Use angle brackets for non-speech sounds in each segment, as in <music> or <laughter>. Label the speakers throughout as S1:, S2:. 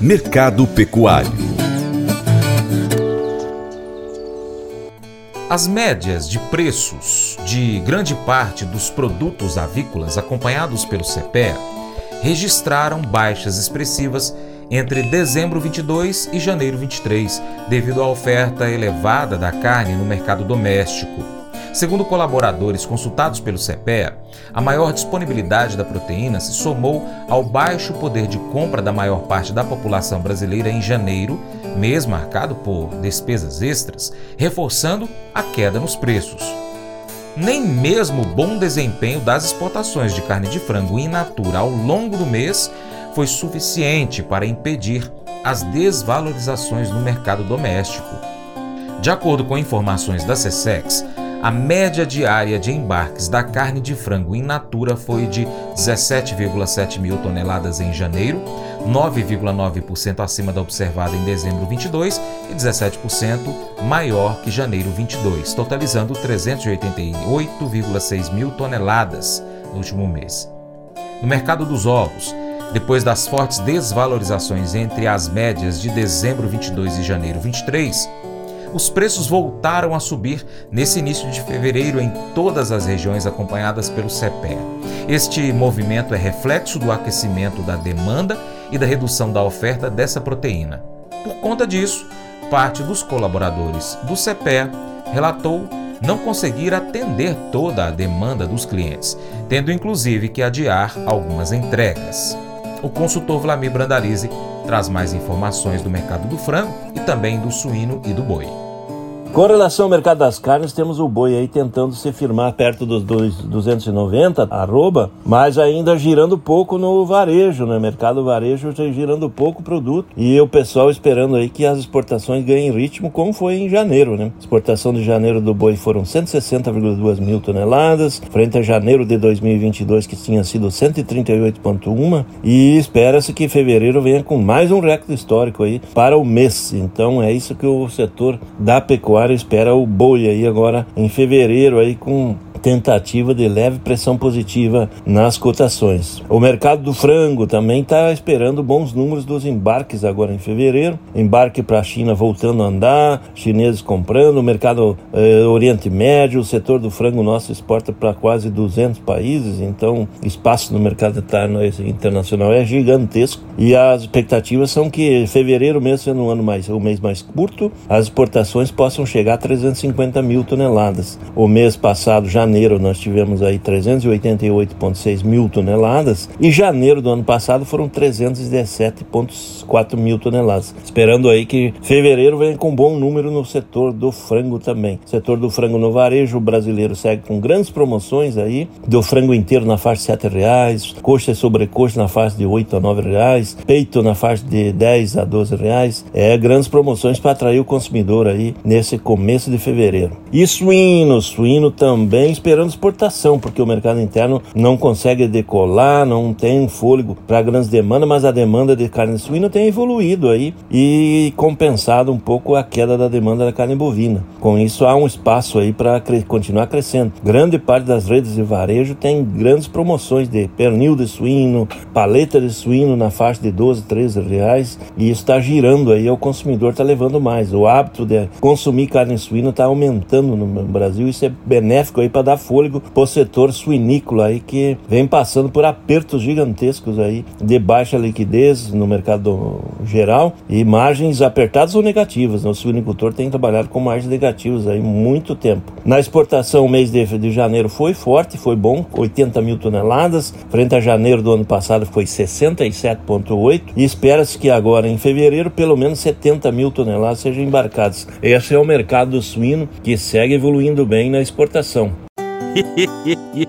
S1: Mercado Pecuário
S2: As médias de preços de grande parte dos produtos avícolas acompanhados pelo CPEA registraram baixas expressivas entre dezembro 22 e janeiro 23, devido à oferta elevada da carne no mercado doméstico. Segundo colaboradores consultados pelo CPEA, a maior disponibilidade da proteína se somou ao baixo poder de compra da maior parte da população brasileira em janeiro, mês marcado por despesas extras, reforçando a queda nos preços. Nem mesmo o bom desempenho das exportações de carne de frango in natura ao longo do mês foi suficiente para impedir as desvalorizações no mercado doméstico. De acordo com informações da SESEX, a média diária de embarques da carne de frango in natura foi de 17,7 mil toneladas em janeiro, 9,9% acima da observada em dezembro 22 e 17% maior que janeiro 22, totalizando 388,6 mil toneladas no último mês. No mercado dos ovos, depois das fortes desvalorizações entre as médias de dezembro 22 e janeiro 23, os preços voltaram a subir nesse início de fevereiro em todas as regiões acompanhadas pelo CEPE. Este movimento é reflexo do aquecimento da demanda e da redução da oferta dessa proteína. Por conta disso, parte dos colaboradores do CEPE relatou não conseguir atender toda a demanda dos clientes, tendo inclusive que adiar algumas entregas. O consultor Vlamir Brandalize traz mais informações do mercado do frango e também do suíno e do boi.
S3: Com relação ao mercado das carnes, temos o boi aí tentando se firmar perto dos 290, arroba, mas ainda girando pouco no varejo, né? Mercado varejo girando pouco produto. E o pessoal esperando aí que as exportações ganhem ritmo, como foi em janeiro, né? Exportação de janeiro do boi foram 160,2 mil toneladas, frente a janeiro de 2022, que tinha sido 138,1. E espera-se que fevereiro venha com mais um recorde histórico aí para o mês. Então é isso que o setor da pecuária espera o boi aí agora em fevereiro aí com tentativa de leve pressão positiva nas cotações. O mercado do frango também está esperando bons números dos embarques agora em fevereiro. Embarque para a China voltando a andar, chineses comprando, o mercado eh, Oriente Médio, o setor do frango nosso exporta para quase 200 países, então espaço no mercado internacional é gigantesco e as expectativas são que fevereiro mesmo sendo um ano mais, o mês mais curto, as exportações possam chegar a 350 mil toneladas. O mês passado, janeiro janeiro nós tivemos aí 388,6 mil toneladas e janeiro do ano passado foram 317,4 mil toneladas. Esperando aí que fevereiro venha com um bom número no setor do frango também. setor do frango no varejo brasileiro segue com grandes promoções aí, do frango inteiro na faixa de 7 reais, coxa e sobrecoxa na faixa de 8 a 9 reais, peito na faixa de 10 a 12 reais. É grandes promoções para atrair o consumidor aí nesse começo de fevereiro. E suíno, suíno também esperando exportação, porque o mercado interno não consegue decolar, não tem fôlego para grandes demandas, mas a demanda de carne suína tem evoluído aí e compensado um pouco a queda da demanda da carne bovina. Com isso, há um espaço aí para cre continuar crescendo. Grande parte das redes de varejo tem grandes promoções de pernil de suíno, paleta de suíno na faixa de 12, 13 reais e isso está girando aí, o consumidor está levando mais. O hábito de consumir carne suína está aumentando no Brasil, isso é benéfico aí para dar fôlego para o setor suinícola aí que vem passando por apertos gigantescos aí de baixa liquidez no mercado geral e margens apertadas ou negativas. Né? O suinicultor tem trabalhado com margens negativas aí muito tempo. Na exportação, o mês de, de janeiro foi forte, foi bom, 80 mil toneladas, frente a janeiro do ano passado foi 67,8 e espera-se que agora em fevereiro pelo menos 70 mil toneladas sejam embarcadas. Esse é o mercado do suíno que segue evoluindo bem na exportação.
S4: 嘿嘿嘿嘿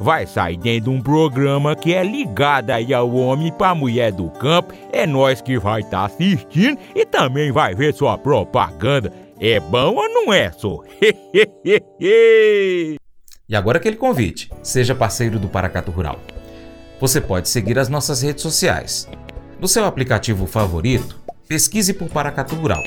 S4: vai sair dentro de um programa que é ligado aí ao homem para mulher do campo. É nós que vai estar tá assistindo e também vai ver sua propaganda. É bom ou não é, só? <laughs>
S2: e agora aquele convite. Seja parceiro do Paracato Rural. Você pode seguir as nossas redes sociais. No seu aplicativo favorito, pesquise por Paracatu Rural.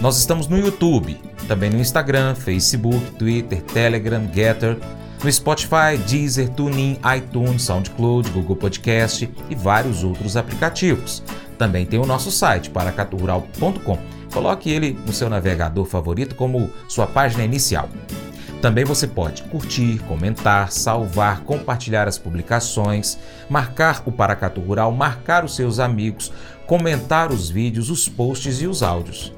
S2: Nós estamos no YouTube, também no Instagram, Facebook, Twitter, Telegram, Getter, no Spotify, Deezer, TuneIn, iTunes, SoundCloud, Google Podcast e vários outros aplicativos. Também tem o nosso site, paracaturural.com. Coloque ele no seu navegador favorito como sua página inicial. Também você pode curtir, comentar, salvar, compartilhar as publicações, marcar o Paracatu Rural, marcar os seus amigos, comentar os vídeos, os posts e os áudios.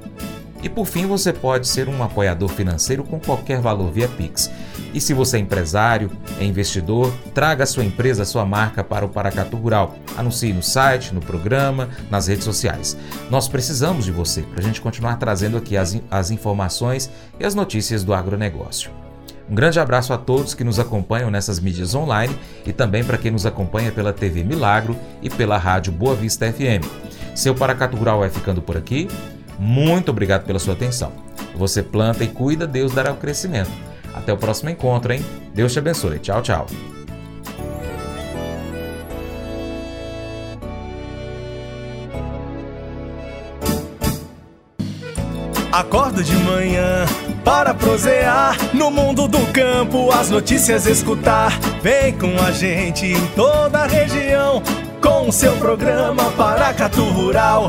S2: E por fim, você pode ser um apoiador financeiro com qualquer valor via Pix. E se você é empresário, é investidor, traga a sua empresa, a sua marca para o Paracatu Rural. Anuncie no site, no programa, nas redes sociais. Nós precisamos de você para a gente continuar trazendo aqui as, as informações e as notícias do agronegócio. Um grande abraço a todos que nos acompanham nessas mídias online e também para quem nos acompanha pela TV Milagro e pela rádio Boa Vista FM. Seu Paracatu Rural vai ficando por aqui. Muito obrigado pela sua atenção. Você planta e cuida, Deus dará o crescimento. Até o próximo encontro, hein? Deus te abençoe. Tchau, tchau.
S1: Acordo de manhã para prosear no mundo do campo, as notícias escutar. Vem com a gente em toda a região com seu programa Paracatu Rural.